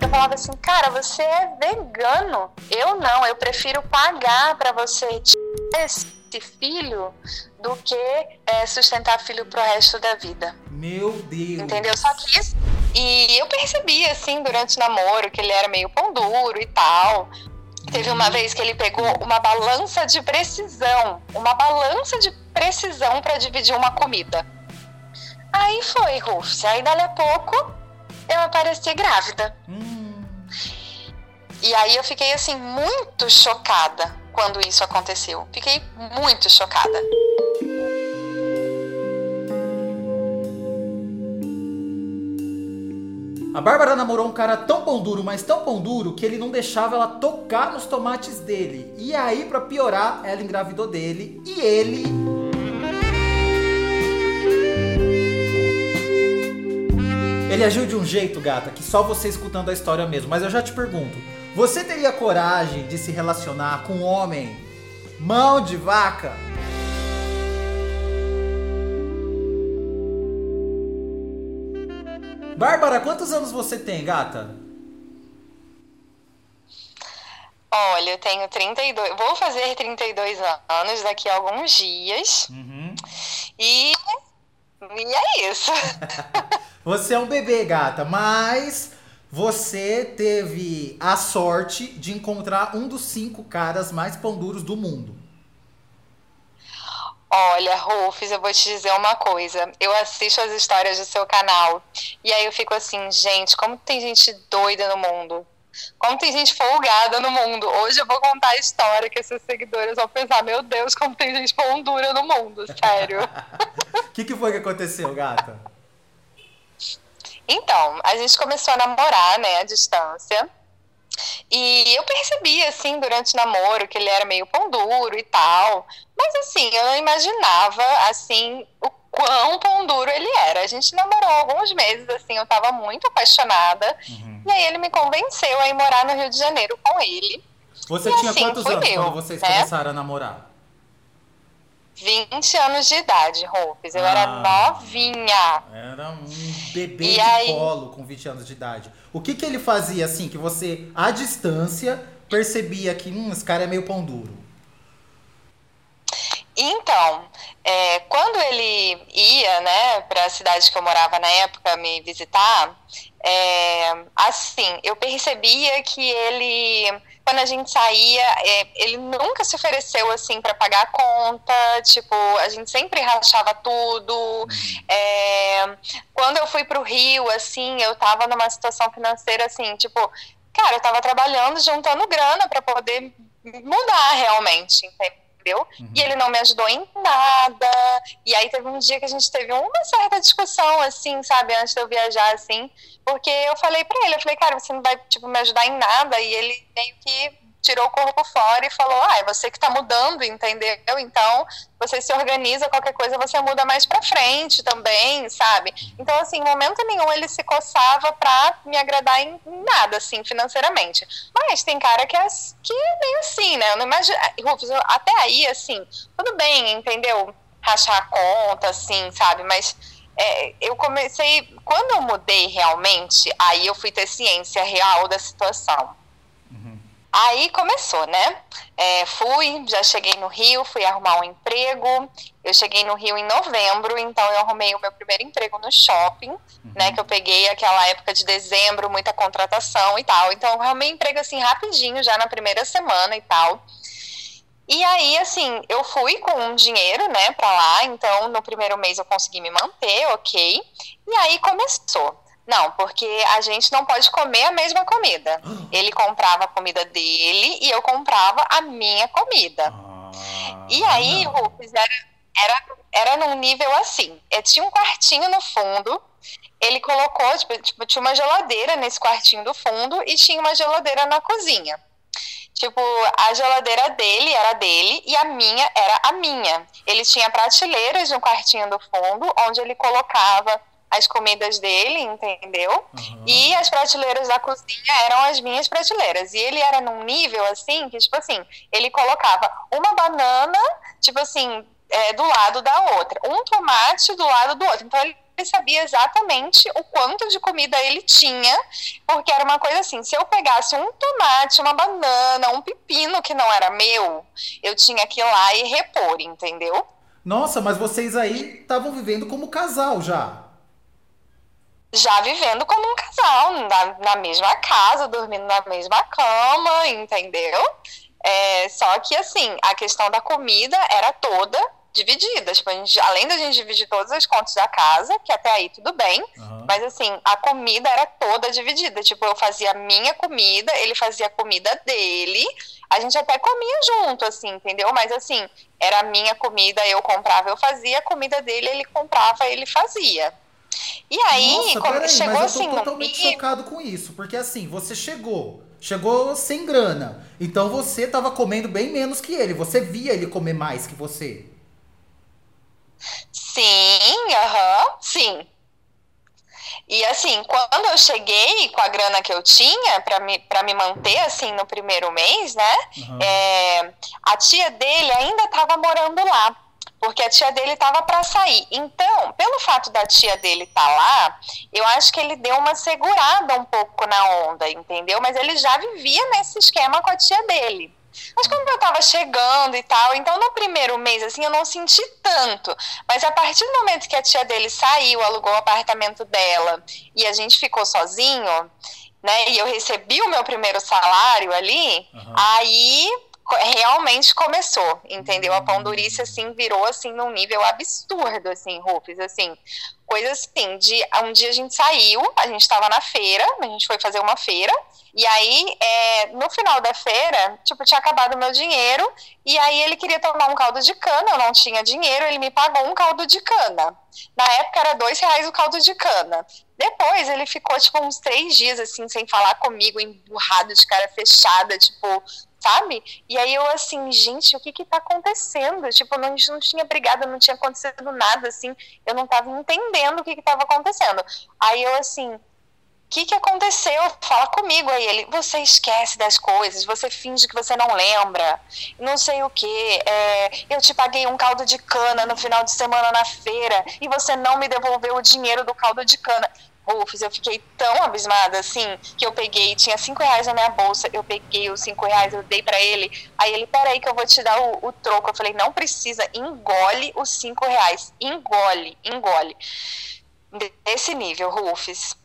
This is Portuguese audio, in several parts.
Eu falava assim, cara, você é vegano. Eu não, eu prefiro pagar para você esse filho do que é, sustentar filho pro resto da vida. Meu Deus. Entendeu? Só que isso. E eu percebi, assim, durante o namoro, que ele era meio pão duro e tal. Teve uma vez que ele pegou uma balança de precisão, uma balança de precisão para dividir uma comida. Aí foi, Rufus. Aí dali a pouco eu apareci grávida. Hum. E aí eu fiquei assim muito chocada quando isso aconteceu. Fiquei muito chocada. A Bárbara namorou um cara tão pão duro, mas tão pão duro, que ele não deixava ela tocar nos tomates dele. E aí, pra piorar, ela engravidou dele e ele. Ele agiu de um jeito, gata, que só você escutando a história mesmo. Mas eu já te pergunto: você teria coragem de se relacionar com um homem mão de vaca? Bárbara, quantos anos você tem, gata? Olha, eu tenho 32. Vou fazer 32 anos daqui a alguns dias. Uhum. E. E é isso. Você é um bebê, gata, mas você teve a sorte de encontrar um dos cinco caras mais pão duros do mundo. Olha, Rufus, eu vou te dizer uma coisa. Eu assisto as histórias do seu canal e aí eu fico assim, gente, como tem gente doida no mundo. Como tem gente folgada no mundo. Hoje eu vou contar a história que esses seguidores vão pensar, meu Deus, como tem gente pão dura no mundo, sério. O que, que foi que aconteceu, gata? Então, a gente começou a namorar, né, à distância. E eu percebi, assim, durante o namoro, que ele era meio pão duro e tal. Mas, assim, eu não imaginava, assim, o quão pão duro ele era. A gente namorou alguns meses, assim, eu tava muito apaixonada. Uhum. E aí ele me convenceu a ir morar no Rio de Janeiro com ele. Você E tinha assim, quantos anos meu, quando vocês né? começaram a namorar? 20 anos de idade, Rufus. Eu Ah. era novinha. Era um bebê E de aí? colo com 20 anos de idade. O que, que ele fazia, assim, que você, à distância, percebia que, hum, esse cara é meio pão duro? Então, é, quando ele ia, né, para a cidade que eu morava na época me visitar, é, assim, eu percebia que ele, quando a gente saía, é, ele nunca se ofereceu assim para pagar a conta, tipo, a gente sempre rachava tudo. É, quando eu fui pro Rio, assim, eu tava numa situação financeira assim, tipo, cara, eu tava trabalhando, juntando grana para poder mudar realmente, entendeu? E ele não me ajudou em nada. E aí teve um dia que a gente teve uma certa discussão, assim, sabe, antes de eu viajar, assim, porque eu falei pra ele, eu falei, cara, você não vai, tipo, me ajudar em nada. E ele meio que tirou o corpo fora e falou, ah, é você que tá mudando, entendeu? Então, você se organiza, qualquer coisa você muda mais pra frente também, sabe? Então, assim, em momento nenhum ele se coçava pra me agradar em nada, assim, financeiramente. Mas tem cara que é, que é meio assim, né? Eu não imagino, Rufus, até aí, assim, tudo bem, entendeu? Rachar a conta, assim, sabe? Mas é, eu comecei, quando eu mudei realmente, aí eu fui ter ciência real da situação. Aí começou, né? É, fui, já cheguei no Rio, fui arrumar um emprego. Eu cheguei no Rio em novembro, então eu arrumei o meu primeiro emprego no shopping, né? Que eu peguei aquela época de dezembro, muita contratação e tal. Então eu arrumei emprego assim rapidinho, já na primeira semana e tal. E aí, assim, eu fui com um dinheiro, né, pra lá. Então, no primeiro mês eu consegui me manter, ok. E aí começou. Não, porque a gente não pode comer a mesma comida. Ele comprava a comida dele e eu comprava a minha comida. Ah, E aí. Rufus, era, era, era num nível assim. Eu tinha um quartinho no fundo, ele colocou, tipo, tipo, tinha uma geladeira nesse quartinho do fundo e tinha uma geladeira na cozinha. Tipo, a geladeira dele era dele e a minha era a minha. Ele tinha prateleiras no quartinho do fundo, onde ele colocava as comidas dele, entendeu? Aham. E as prateleiras da cozinha eram as minhas prateleiras. E ele era num nível assim, que, tipo assim, ele colocava uma banana, tipo assim, é, do lado da outra, um tomate do lado do outro. Então ele sabia exatamente o quanto de comida ele tinha, porque era uma coisa assim: se eu pegasse um tomate, uma banana, um pepino que não era meu, eu tinha que ir lá e repor, entendeu? Nossa, mas vocês aí estavam vivendo como casal já. Já vivendo como um casal, na, na mesma casa, dormindo na mesma cama, entendeu? É, só que, assim, a questão da comida era toda dividida. Tipo, a gente, além da gente dividir todas as contas da casa, que até aí tudo bem, uhum. mas assim, a comida era toda dividida. Tipo, eu fazia a minha comida, ele fazia a comida dele. A gente até comia junto, assim, entendeu? Mas assim, era a minha comida, eu comprava, eu fazia, a comida dele, ele comprava, ele fazia. E aí, Nossa, peraí, chegou mas eu tô assim. totalmente no... chocado com isso, porque assim, você chegou, chegou sem grana. Então você tava comendo bem menos que ele. Você via ele comer mais que você. Sim, aham, uhum, sim. E assim, quando eu cheguei com a grana que eu tinha para me, pra me manter assim no primeiro mês, né? Uhum. É, a tia dele ainda estava morando lá, porque a tia dele estava para sair. Então, pelo fato da tia dele estar tá lá, eu acho que ele deu uma segurada um pouco na onda, entendeu? Mas ele já vivia nesse esquema com a tia dele. Mas como eu tava chegando e tal, então no primeiro mês, assim, eu não senti tanto. Mas a partir do momento que a tia dele saiu, alugou o apartamento dela e a gente ficou sozinho, né, e eu recebi o meu primeiro salário ali, uhum. aí realmente começou, entendeu? A pão durice, assim, virou, assim, num nível absurdo, assim, Rufus, assim, coisa assim, de, um dia a gente saiu, a gente estava na feira, a gente foi fazer uma feira, e aí, é, no final da feira, tipo, tinha acabado o meu dinheiro, e aí ele queria tomar um caldo de cana, eu não tinha dinheiro, ele me pagou um caldo de cana. Na época era dois reais o caldo de cana. Depois ele ficou, tipo, uns três dias, assim, sem falar comigo, emburrado, de cara fechada, tipo, sabe? E aí eu assim, gente, o que que tá acontecendo? Tipo, não, a gente não tinha brigado, não tinha acontecido nada, assim, eu não tava entendendo o que que tava acontecendo. Aí eu assim, o que, que aconteceu? Fala comigo. Aí ele, você esquece das coisas, você finge que você não lembra, não sei o que. É, eu te paguei um caldo de cana no final de semana na feira e você não me devolveu o dinheiro do caldo de cana. Rufus, eu fiquei tão abismada assim que eu peguei, tinha cinco reais na minha bolsa, eu peguei os cinco reais, eu dei para ele. Aí ele, peraí que eu vou te dar o, o troco. Eu falei, não precisa, engole os cinco reais, engole, engole. Desse nível, Rufus.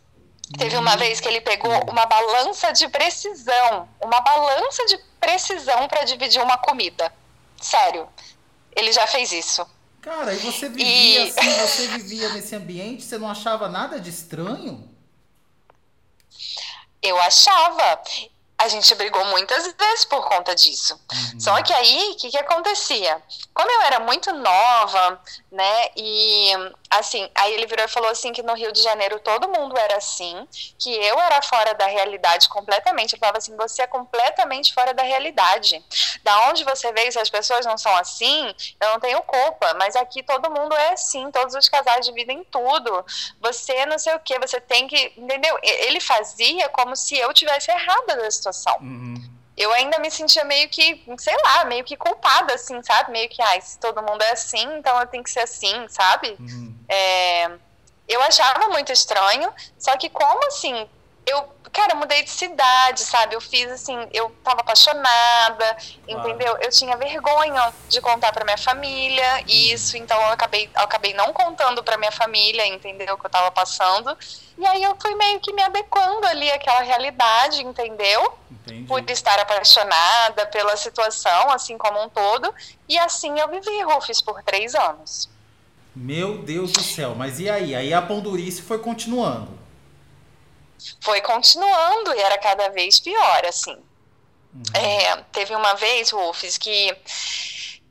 Teve uma vez que ele pegou uma balança de precisão, uma balança de precisão para dividir uma comida. Sério, ele já fez isso. Cara, e você vivia e... assim, você vivia nesse ambiente, você não achava nada de estranho? Eu achava a gente brigou muitas vezes por conta disso. Uhum. Só que aí, o que, que acontecia? Como eu era muito nova, né, e assim, aí ele virou e falou assim que no Rio de Janeiro todo mundo era assim, que eu era fora da realidade completamente. Ele falava assim, você é completamente fora da realidade. Da onde você veio, se as pessoas não são assim, eu não tenho culpa, mas aqui todo mundo é assim, todos os casais dividem tudo. Você não sei o que, você tem que, entendeu? Ele fazia como se eu tivesse errada da situação. Uhum. Eu ainda me sentia meio que, sei lá, meio que culpada, assim, sabe? Meio que, ai, se todo mundo é assim, então eu tenho que ser assim, sabe? Uhum. É, eu achava muito estranho, só que como, assim, eu cara, mudei de cidade, sabe? Eu fiz assim, eu tava apaixonada, entendeu? Eu tinha vergonha de contar para minha família isso, então eu acabei, eu acabei não contando para minha família, entendeu? O que eu tava passando. E aí eu fui meio que me adequando ali àquela realidade, entendeu? Entendi. Por estar apaixonada pela situação, assim como um todo. E assim eu vivi Rufus por três anos. Meu Deus do céu, mas e aí? Aí a pondurice foi continuando foi continuando e era cada vez pior, assim. Uhum. É, teve uma vez, Wolfs, que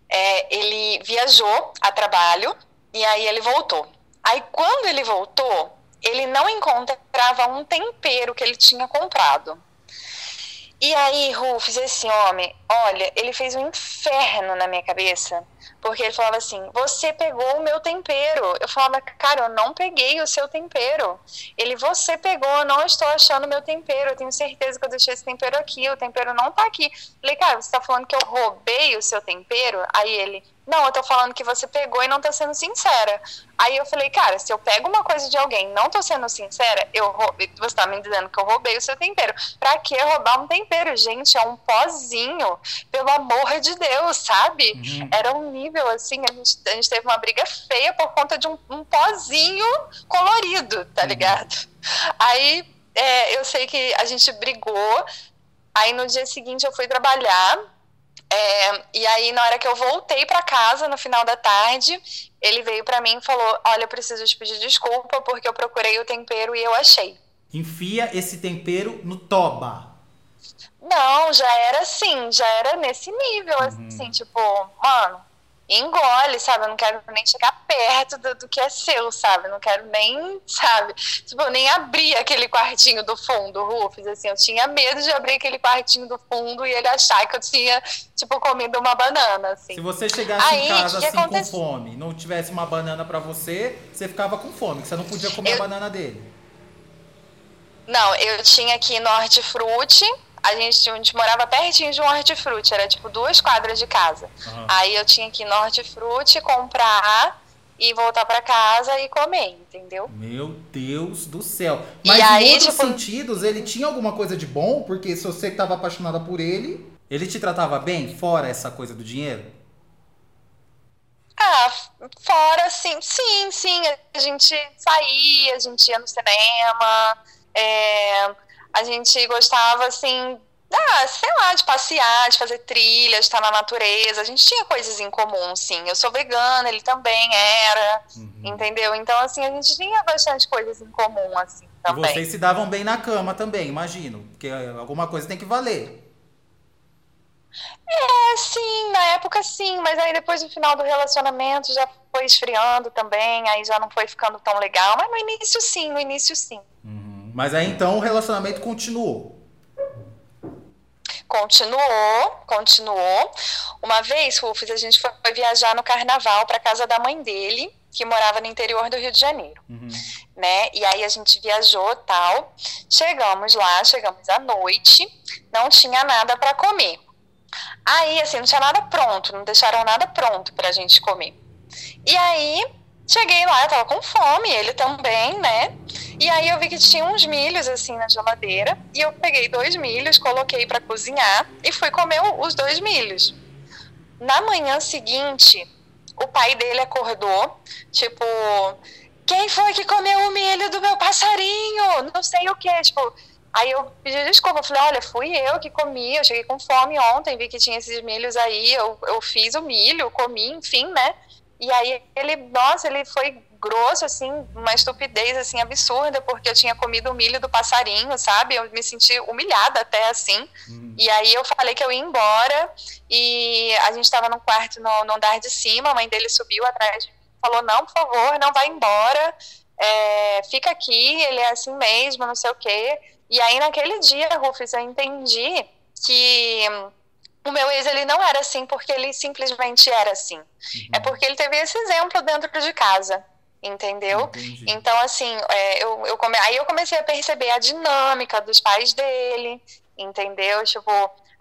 é, ele viajou a trabalho e aí ele voltou. Aí quando ele voltou, ele não encontrava um tempero que ele tinha comprado. E aí, Rufus, esse homem, olha, ele fez um inferno na minha cabeça, Porque ele falava assim: Você pegou o meu tempero. Eu falava, cara, eu não peguei o seu tempero. Ele, você pegou, eu não estou achando o meu tempero. Eu tenho certeza que eu deixei esse tempero aqui. O tempero não tá aqui. Eu falei, cara, você tá falando que eu roubei o seu tempero? Aí ele, não, eu tô falando que você pegou e não tá sendo sincera. Aí eu falei, cara, se eu pego uma coisa de alguém não tô sendo sincera, eu roubei, você tá me dizendo que eu roubei o seu tempero. Pra que roubar um tempero? Gente, é um pozinho. Pelo amor de Deus, sabe? Uhum. Era um nível assim, a gente, a gente teve uma briga feia por conta de um, um pozinho colorido, tá uhum. ligado? Aí é, eu sei que a gente brigou. Aí no dia seguinte eu fui trabalhar é, e aí, na hora que eu voltei para casa, no final da tarde, ele veio para mim e falou: Olha, eu preciso te pedir desculpa porque eu procurei o tempero e eu achei. Enfia esse tempero no toba. Não, já era assim, já era nesse nível, uhum. assim, tipo, mano, engole, sabe? Eu não quero nem chegar perto do, do que é seu, sabe? Eu não quero nem, sabe? Tipo, nem abrir aquele quartinho do fundo, Rufus, assim, eu tinha medo de abrir aquele quartinho do fundo e ele achar que eu tinha, tipo, comido uma banana, assim. Se você chegasse Aí, em casa, que assim, com fome, não tivesse uma banana para você, você ficava com fome, que você não podia comer eu... a banana dele. Não, eu tinha aqui no hortifruti, a gente, a gente morava pertinho de um hortifruti, era tipo duas quadras de casa. Uhum. Aí eu tinha que ir no hortifruti, comprar e voltar para casa e comer, entendeu? Meu Deus do céu. Mas e aí, em outros tipo... sentidos, ele tinha alguma coisa de bom? Porque se você estava apaixonada por ele, ele te tratava bem, fora essa coisa do dinheiro? Ah, fora sim, sim, sim. A gente saía, a gente ia no cinema. É, a gente gostava, assim, ah, sei lá, de passear, de fazer trilhas, de estar na natureza. A gente tinha coisas em comum, sim. Eu sou vegana, ele também era, uhum. entendeu? Então, assim, a gente tinha bastante coisas em comum, assim, também. E vocês se davam bem na cama também, imagino. Porque alguma coisa tem que valer. É, sim, na época sim, mas aí depois no final do relacionamento já foi esfriando também, aí já não foi ficando tão legal. Mas no início sim, no início sim. Mas aí então o relacionamento continuou. Continuou, continuou. Uma vez, Rufus, a gente foi viajar no carnaval para casa da mãe dele, que morava no interior do Rio de Janeiro, uhum. né? E aí a gente viajou tal. Chegamos lá, chegamos à noite, não tinha nada para comer. Aí, assim, não tinha nada pronto, não deixaram nada pronto para a gente comer. E aí cheguei lá, eu tava com fome, ele também, né? E aí eu vi que tinha uns milhos assim na geladeira e eu peguei dois milhos, coloquei para cozinhar e fui comer os dois milhos. Na manhã seguinte, o pai dele acordou, tipo, quem foi que comeu o milho do meu passarinho? Não sei o que, tipo, Aí eu pedi desculpa, falei, olha, fui eu que comi, eu cheguei com fome ontem, vi que tinha esses milhos aí, eu, eu fiz o milho, comi, enfim, né? E aí ele, nossa, ele foi grosso, assim, uma estupidez, assim, absurda, porque eu tinha comido o milho do passarinho, sabe? Eu me senti humilhada até, assim. Uhum. E aí eu falei que eu ia embora e a gente estava no quarto no, no, andar de cima, a mãe dele subiu atrás de mim, falou, não, por favor, não vai embora, é, fica aqui, ele é assim mesmo, não sei o quê. E aí naquele dia, Rufus, eu entendi que o meu ex ele não era assim porque ele simplesmente era assim. Uhum. É porque ele teve esse exemplo dentro de casa. Entendeu? Entendi. Então, assim, é, eu, eu come... aí eu comecei a perceber a dinâmica dos pais dele, entendeu? Tipo,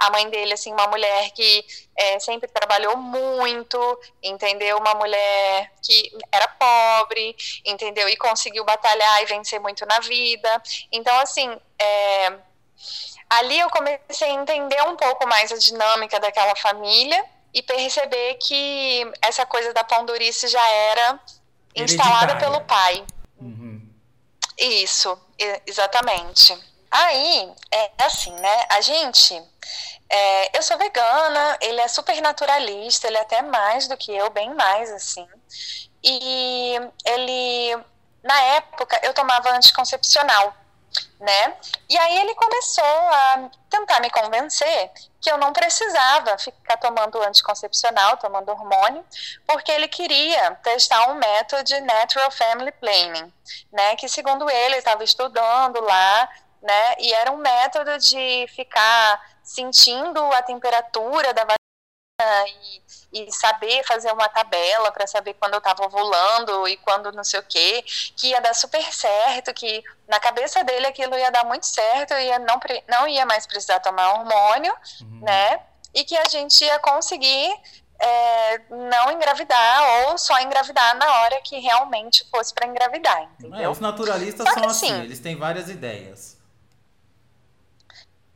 a mãe dele, assim, uma mulher que é, sempre trabalhou muito, entendeu? Uma mulher que era pobre, entendeu? E conseguiu batalhar e vencer muito na vida. Então, assim, é, ali eu comecei a entender um pouco mais a dinâmica daquela família e perceber que essa coisa da pandurice já era instalada pelo pai. Uhum. Isso, exatamente. Aí, é assim, né? A gente. É, eu sou vegana, ele é super naturalista, ele é até mais do que eu, bem mais, assim. E ele. Na época, eu tomava anticoncepcional né? E aí ele começou a tentar me convencer que eu não precisava ficar tomando anticoncepcional, tomando hormônio, porque ele queria testar um método de natural family planning, né? Que segundo ele estava estudando lá, né? E era um método de ficar sentindo a temperatura da e, e saber fazer uma tabela para saber quando eu estava ovulando e quando não sei o quê, que ia dar super certo, que na cabeça dele aquilo ia dar muito certo, ia não, não ia mais precisar tomar hormônio, uhum. né? E que a gente ia conseguir é, não engravidar ou só engravidar na hora que realmente fosse para engravidar, entendeu? É, os naturalistas são assim, assim, eles têm várias ideias.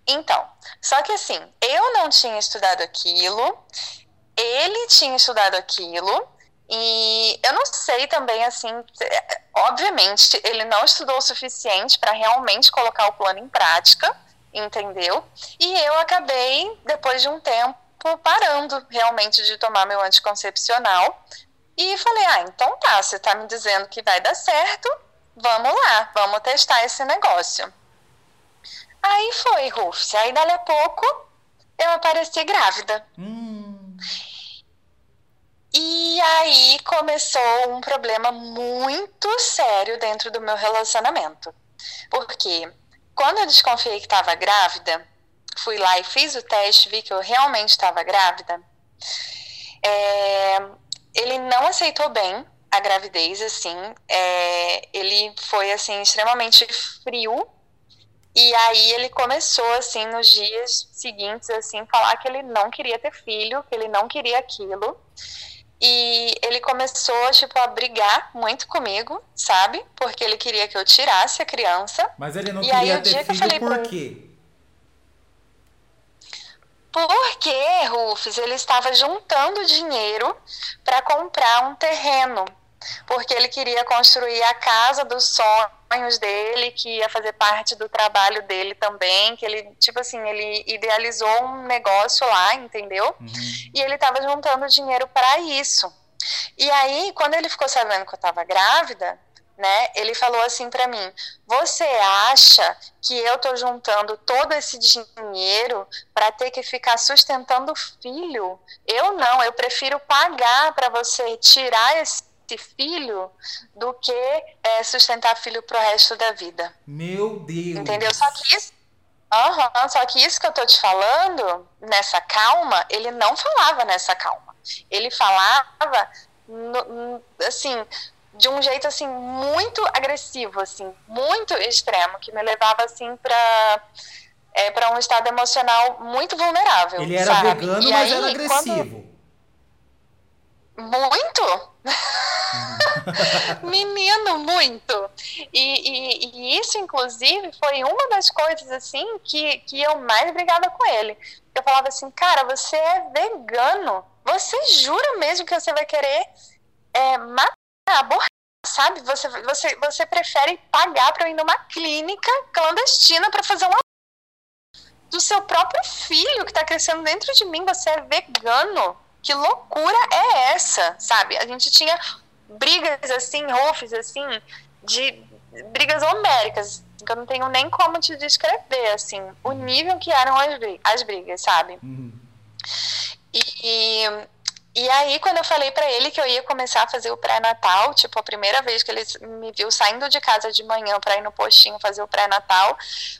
Então, só que assim, eu não tinha estudado aquilo, ele tinha estudado aquilo, e eu não sei também, assim, obviamente, ele não estudou o suficiente para realmente colocar o plano em prática, entendeu? E eu acabei, depois de um tempo, parando realmente de tomar meu anticoncepcional. E falei: ah, então tá, você tá me dizendo que vai dar certo, vamos lá, vamos testar esse negócio. Aí foi, Rufus. Aí, dali a pouco, eu apareci grávida. Hum. E aí começou um problema muito sério dentro do meu relacionamento. Porque quando eu desconfiei que estava grávida, fui lá e fiz o teste, vi que eu realmente estava grávida. É, ele não aceitou bem a gravidez, assim. É, ele foi, assim, extremamente frio e aí ele começou, assim, nos dias seguintes, assim, falar que ele não queria ter filho, que ele não queria aquilo. E ele começou, tipo, a brigar muito comigo, sabe? Porque ele queria que eu tirasse a criança. Mas ele não e queria aí, ter filho falei, por quê? Porque, Rufus, ele estava juntando dinheiro para comprar um terreno porque ele queria construir a casa dos sonhos dele, que ia fazer parte do trabalho dele também, que ele, tipo assim, ele idealizou um negócio lá, entendeu? Uhum. E ele estava juntando dinheiro para isso. E aí, quando ele ficou sabendo que eu estava grávida, né? Ele falou assim para mim: "Você acha que eu tô juntando todo esse dinheiro para ter que ficar sustentando o filho? Eu não, eu prefiro pagar para você tirar esse filho do que é, sustentar filho pro resto da vida. Meu Deus. Entendeu? Só que isso, uhum, só que isso que eu tô te falando, nessa calma, ele não falava nessa calma. Ele falava no, assim, de um jeito assim muito agressivo, assim, muito extremo, que me levava assim para é, para um estado emocional muito vulnerável. Ele era sabe? vegano, e mas aí, era agressivo. Quando... Muito! Menino, muito. E, e, e, isso, inclusive, foi uma das coisas, assim, que, que eu mais brigava com ele. Eu falava assim, cara, você é vegano. Você jura mesmo que você vai querer é, matar, abortar, sabe? Você, você, você prefere pagar para ir numa clínica clandestina para fazer uma do seu próprio filho que está crescendo dentro de mim. Você é vegano. Que loucura é essa, sabe? A gente tinha brigas assim, rofes assim, de brigas homéricas, que eu não tenho nem como te descrever, assim, o nível que eram as, as brigas, sabe? Uhum. E, e aí, quando eu falei para ele que eu ia começar a fazer o pré-natal, tipo, a primeira vez que ele me viu saindo de casa de manhã para ir no postinho fazer o pré-natal,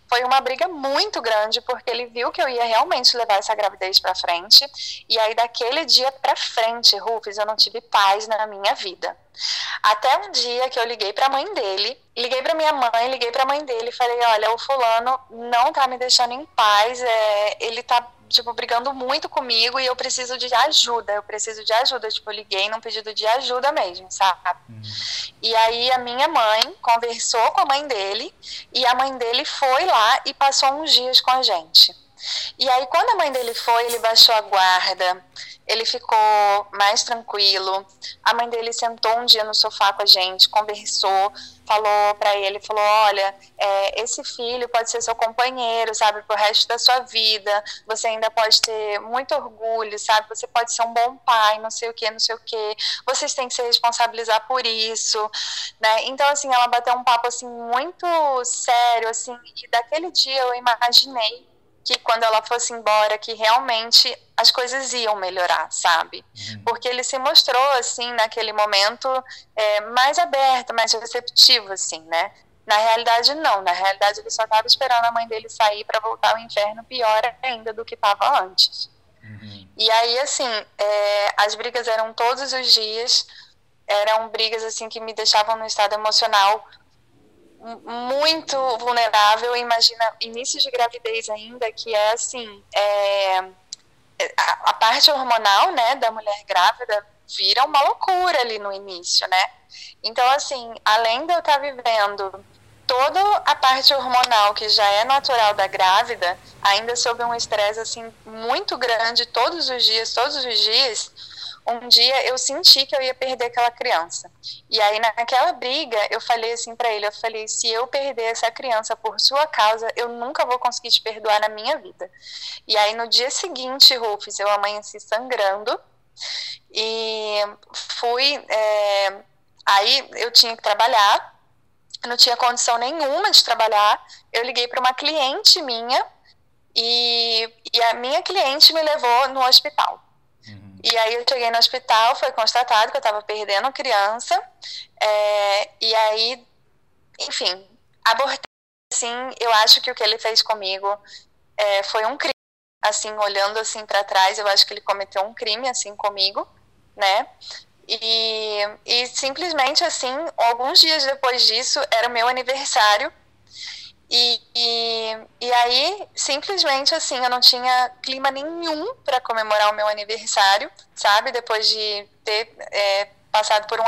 foi uma briga muito grande, porque ele viu que eu ia realmente levar essa gravidez para frente. E aí, daquele dia para frente, Rufus, eu não tive paz na minha vida. Até um dia que eu liguei para a mãe dele, liguei para minha mãe, liguei para a mãe dele e falei: "Olha, o fulano não tá me deixando em paz, é, ele tá tipo, brigando muito comigo e eu preciso de ajuda, eu preciso de ajuda. Tipo, eu liguei num pedido de ajuda mesmo, sabe? Uhum. E aí a minha mãe conversou com a mãe dele e a mãe dele foi lá e passou uns dias com a gente. E aí, quando a mãe dele foi, ele baixou a guarda, ele ficou mais tranquilo. A mãe dele sentou um dia no sofá com a gente, conversou, falou para ele, falou, olha, é, esse filho pode ser seu companheiro, sabe, pro resto da sua vida. Você ainda pode ter muito orgulho, sabe? Você pode ser um bom pai, não sei o que, não sei o que. Vocês têm que se responsabilizar por isso, né? Então, assim, ela bateu um papo assim muito sério, assim. E daquele dia eu imaginei que quando ela fosse embora, que realmente as coisas iam melhorar, sabe? Uhum. Porque ele se mostrou, assim, naquele momento, é, mais aberto, mais receptivo, assim, né? Na realidade, não. Na realidade, ele só estava esperando a mãe dele sair para voltar ao inferno pior ainda do que estava antes. Uhum. E aí, assim, é, as brigas eram todos os dias, eram brigas, assim, que me deixavam no estado emocional muito vulnerável. Imagina, início de gravidez ainda, que é, assim, é, a, a parte hormonal, né, da mulher grávida vira uma loucura ali no início, né? Então, assim, além de eu estar vivendo toda a parte hormonal que já é natural da grávida, ainda sob um estresse assim muito grande todos os dias, todos os dias, um dia eu senti que eu ia perder aquela criança. E aí naquela briga eu falei assim para ele, eu falei: "Se eu perder essa criança por sua causa, eu nunca vou conseguir te perdoar na minha vida". E aí no dia seguinte, Rufus, eu amanheci sangrando e fui é, aí eu tinha que trabalhar não tinha condição nenhuma de trabalhar. Eu liguei para uma cliente minha e, e, a minha cliente me levou no hospital. E aí eu cheguei no hospital, foi constatado que eu estava perdendo criança. É, e aí, enfim, abortei. Assim, eu acho que o que ele fez comigo é, foi um crime. Assim, olhando assim para trás, eu acho que ele cometeu um crime assim comigo, né? E, e simplesmente assim, alguns dias depois disso, era o meu aniversário. E, e, e aí, simplesmente assim, eu não tinha clima nenhum para comemorar o meu aniversário, sabe? Depois de ter é, passado por um.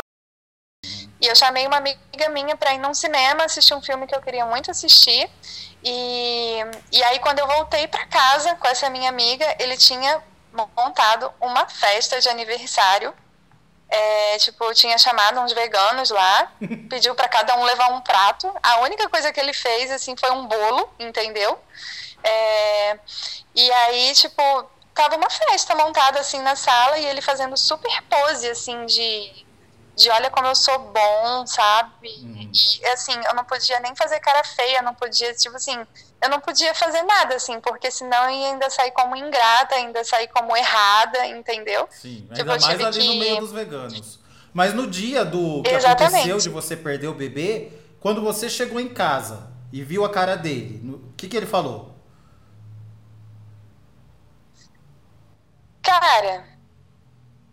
E eu chamei uma amiga minha para ir num cinema assistir um filme que eu queria muito assistir. E, e aí, quando eu voltei para casa com essa minha amiga, ele tinha montado uma festa de aniversário é, tipo, tinha chamado uns veganos lá, pediu para cada um levar um prato. A única coisa que ele fez, assim, foi um bolo, entendeu? É, e aí, tipo, tava uma festa montada, assim, na sala e ele fazendo super pose, assim, de de olha como eu sou bom, sabe? Uhum. E assim, eu não podia nem fazer cara feia, não podia, tipo assim, eu não podia fazer nada, assim, porque senão eu ia ainda sair como ingrata, ainda sair como errada, entendeu? Sim, tipo, ainda mais ali que... no meio dos veganos. Mas no dia do que Exatamente. aconteceu de você perder o bebê, quando você chegou em casa e viu a cara dele, o que, que ele falou? Cara,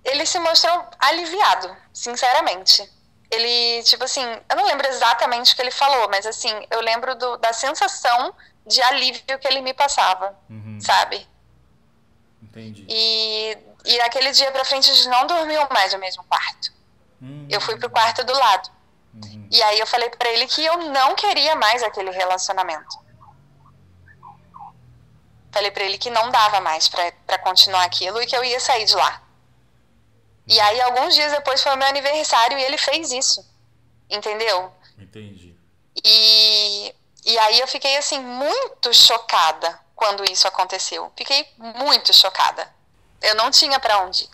ele se mostrou aliviado, sinceramente. Ele, tipo assim, eu não lembro exatamente o que ele falou, mas assim, eu lembro do, da sensação de alívio que ele me passava, uhum. sabe? Entendi. E, e naquele dia pra frente a gente não dormiu mais no mesmo quarto. Uhum. Eu fui pro quarto do lado. Uhum. E aí eu falei para ele que eu não queria mais aquele relacionamento. Falei para ele que não dava mais para continuar aquilo e que eu ia sair de lá. E aí, alguns dias depois foi o meu aniversário e ele fez isso. Entendeu? Entendi. E, e aí eu fiquei, assim, muito chocada quando isso aconteceu. Fiquei muito chocada. Eu não tinha para onde ir.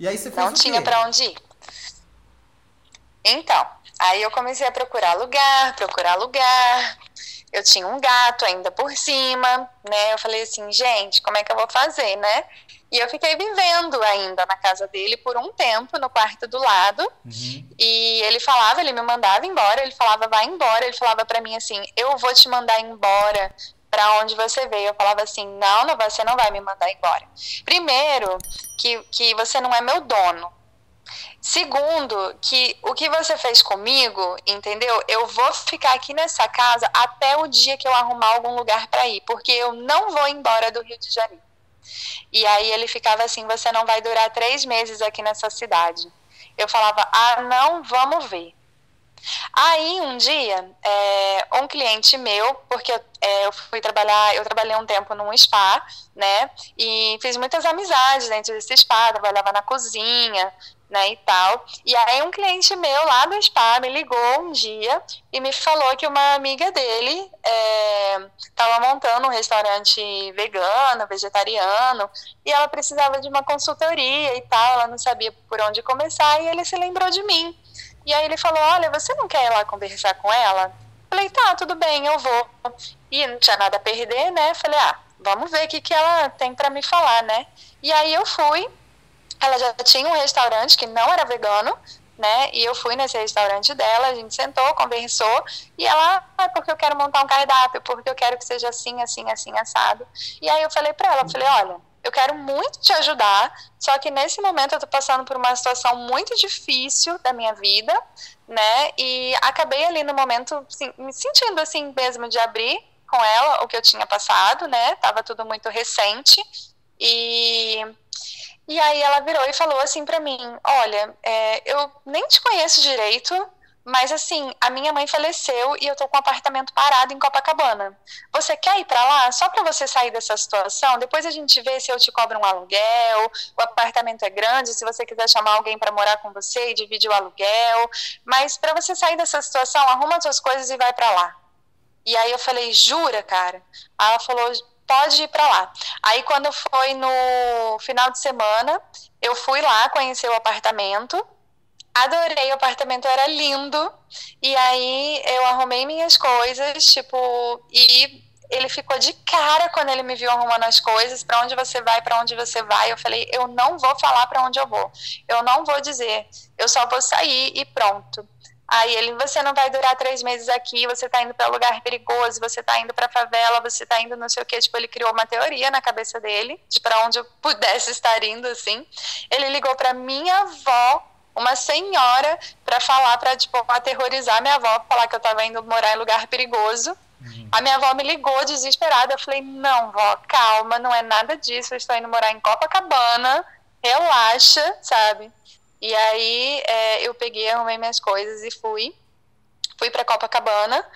E aí você fez Não tinha para onde ir. Então, aí eu comecei a procurar lugar, procurar lugar. Eu tinha um gato ainda por cima, né? Eu falei assim, gente, como é que eu vou fazer, né? E eu fiquei vivendo ainda na casa dele por um tempo, no quarto do lado. Uhum. E ele falava, ele me mandava embora, ele falava, vai embora. Ele falava para mim assim: eu vou te mandar embora para onde você veio. Eu falava assim: não, não, você não vai me mandar embora. Primeiro, que, que você não é meu dono. Segundo, que o que você fez comigo, entendeu? Eu vou ficar aqui nessa casa até o dia que eu arrumar algum lugar para ir, porque eu não vou embora do Rio de Janeiro. E aí ele ficava assim: você não vai durar três meses aqui nessa cidade. Eu falava: ah, não, vamos ver. Aí um dia, é, um cliente meu, porque eu, é, eu, fui trabalhar, eu trabalhei um tempo num spa, né? E fiz muitas amizades dentro desse spa, trabalhava na cozinha, né, e tal. E aí um cliente meu lá do spa me ligou um dia e me falou que uma amiga dele estava é, montando um restaurante vegano, vegetariano, e ela precisava de uma consultoria e tal, ela não sabia por onde começar, e ele se lembrou de mim. E aí ele falou, olha, você não quer ir lá conversar com ela? Falei, tá, tudo bem, eu vou. E não tinha nada a perder, né? Falei, ah, vamos ver o que, que ela tem para me falar, né? E aí eu fui, ela já tinha um restaurante que não era vegano, né? E eu fui nesse restaurante dela, a gente sentou, conversou, e ela, ah, porque eu quero montar um cardápio, porque eu quero que seja assim, assim, assim, assado. E aí eu falei para ela, falei, olha, eu quero muito te ajudar, só que nesse momento eu tô passando por uma situação muito difícil da minha vida, né? E acabei ali no momento assim, me sentindo assim mesmo de abrir com ela o que eu tinha passado, né? Tava tudo muito recente. E e aí ela virou e falou assim para mim: Olha, é, eu nem te conheço direito, mas assim, a minha mãe faleceu e eu tô com um apartamento parado em Copacabana. Você quer ir para lá só para você sair dessa situação? Depois a gente vê se eu te cobro um aluguel. O apartamento é grande, se você quiser chamar alguém para morar com você e dividir o aluguel. Mas para você sair dessa situação, arruma suas coisas e vai para lá. E aí eu falei: "Jura, cara?" Aí ela falou: "Pode ir para lá". Aí quando foi no final de semana, eu fui lá conhecer o apartamento Adorei, o apartamento era lindo. E aí eu arrumei minhas coisas, tipo, e ele ficou de cara quando ele me viu arrumando as coisas. Para onde você vai? Para onde você vai? Eu falei, eu não vou falar para onde eu vou. Eu não vou dizer. Eu só vou sair e pronto. Aí ele, você não vai durar três meses aqui, você tá indo para lugar perigoso, você tá indo pra favela, você tá indo não sei o que. Tipo, ele criou uma teoria na cabeça dele, de para onde eu pudesse estar indo, assim. Ele ligou para minha avó uma senhora para falar, para tipo, aterrorizar minha avó, falar que eu estava indo morar em lugar perigoso. Uhum. A minha avó me ligou desesperada. Eu falei: Não, vó, calma, não é nada disso. Eu estou indo morar em Copacabana, relaxa, sabe? E aí é, eu peguei, arrumei minhas coisas e fui. Fui para Copacabana.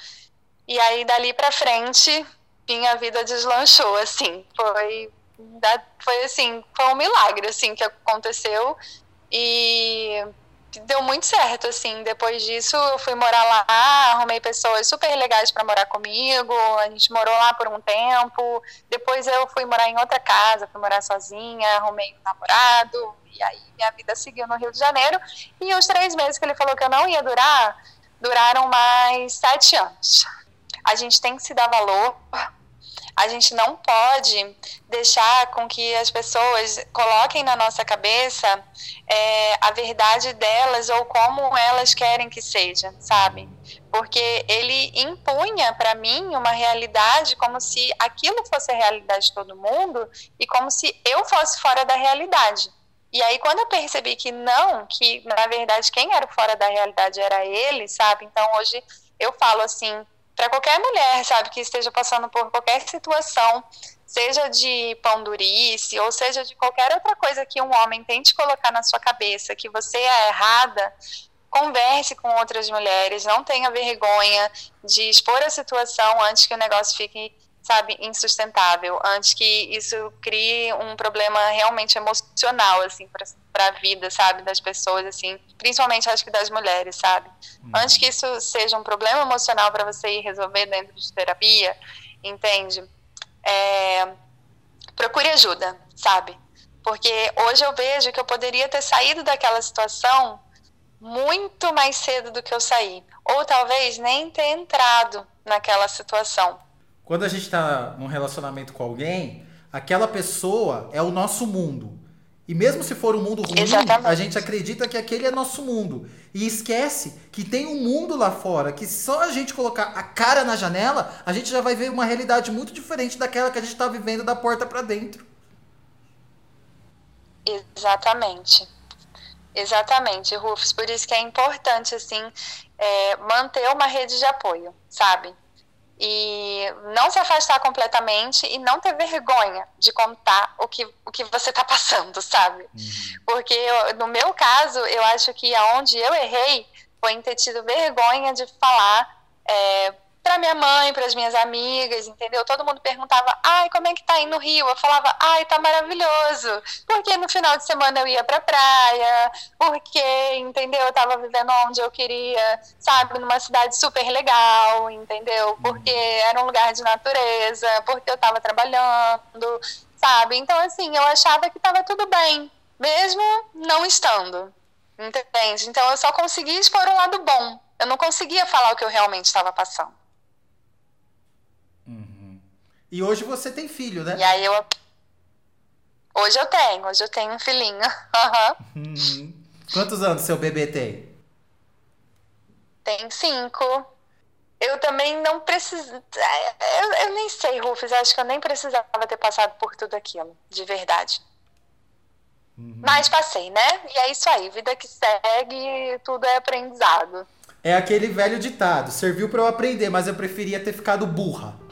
E aí dali para frente, minha vida deslanchou, assim. Foi, foi assim, foi um milagre, assim, que aconteceu. E deu muito certo, assim. Depois disso, eu fui morar lá, arrumei pessoas super legais para morar comigo. A gente morou lá por um tempo. Depois eu fui morar em outra casa, fui morar sozinha, arrumei um namorado. E aí minha vida seguiu no Rio de Janeiro. E os três meses que ele falou que eu não ia durar, duraram mais sete anos. A gente tem que se dar valor a gente não pode deixar com que as pessoas coloquem na nossa cabeça é, a verdade delas ou como elas querem que seja, sabe? Porque ele impunha para mim uma realidade como se aquilo fosse a realidade de todo mundo e como se eu fosse fora da realidade. E aí, quando eu percebi que não, que na verdade quem era fora da realidade era ele, sabe? Então, hoje eu falo assim: para qualquer mulher, sabe, que esteja passando por qualquer situação, seja de pão durice ou seja de qualquer outra coisa que um homem tente colocar na sua cabeça que você é errada, converse com outras mulheres, não tenha vergonha de expor a situação antes que o negócio fique sabe, insustentável, antes que isso crie um problema realmente emocional, assim, para a vida, sabe, das pessoas, assim, principalmente acho que das mulheres, sabe. Uhum. Antes que isso seja um problema emocional para você ir resolver dentro de terapia, entende? É, procure ajuda, sabe? Porque hoje eu vejo que eu poderia ter saído daquela situação muito mais cedo do que eu saí, ou talvez nem ter entrado naquela situação quando a gente está num relacionamento com alguém, aquela pessoa é o nosso mundo. E mesmo se for um mundo ruim, Exatamente. a gente acredita que aquele é nosso mundo. E esquece que tem um mundo lá fora, que só a gente colocar a cara na janela, a gente já vai ver uma realidade muito diferente daquela que a gente está vivendo da porta para dentro. Exatamente. Exatamente, Rufus. Por isso que é importante, assim, é, manter uma rede de apoio, sabe? E não se afastar completamente e não ter vergonha de contar o que, o que você está passando, sabe? Uhum. Porque eu, no meu caso, eu acho que aonde eu errei foi em ter tido vergonha de falar é, para minha mãe, para as minhas amigas, entendeu? Todo mundo perguntava, ai, como é que tá aí no Rio? Eu falava, ai, tá maravilhoso. Porque no final de semana eu ia pra praia, porque, entendeu? Eu tava vivendo onde eu queria, sabe? Numa cidade super legal, entendeu? Porque era um lugar de natureza, porque eu tava trabalhando, sabe? Então, assim, eu achava que tava tudo bem, mesmo não estando, entende? Então, eu só conseguia expor o lado bom. Eu não conseguia falar o que eu realmente estava passando. E hoje você tem filho, né? E aí eu. Hoje eu tenho, hoje eu tenho um filhinho. Uhum. Quantos anos seu bebê tem? Tem cinco. eu também não preciso. É, eu, eu, nem sei, Rufus, acho que eu nem precisava ter passado por tudo aquilo, de verdade. Uhum. Mas passei, né? E é isso aí, vida que segue, tudo é aprendizado. É aquele velho ditado: serviu para eu aprender, mas eu preferia ter ficado burra.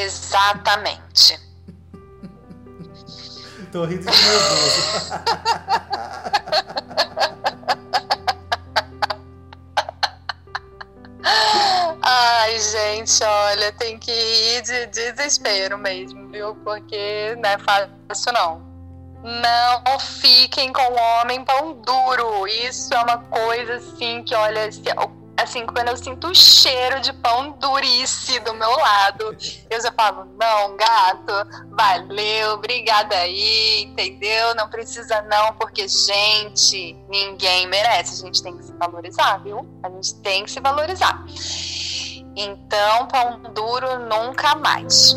Exatamente. Tô rindo de nervoso. Ai, gente, olha, tem que ir de desespero mesmo, viu? Porque não é fácil, não. Não fiquem com o homem pão duro. Isso é uma coisa assim que, olha, assim, quando eu sinto o cheiro de pão durice do meu lado, eu já falo, não, gato, valeu, obrigada aí, entendeu? Não precisa não, porque, gente, ninguém merece. A gente tem que se valorizar, viu? A gente tem que se valorizar. Então, pão duro nunca mais.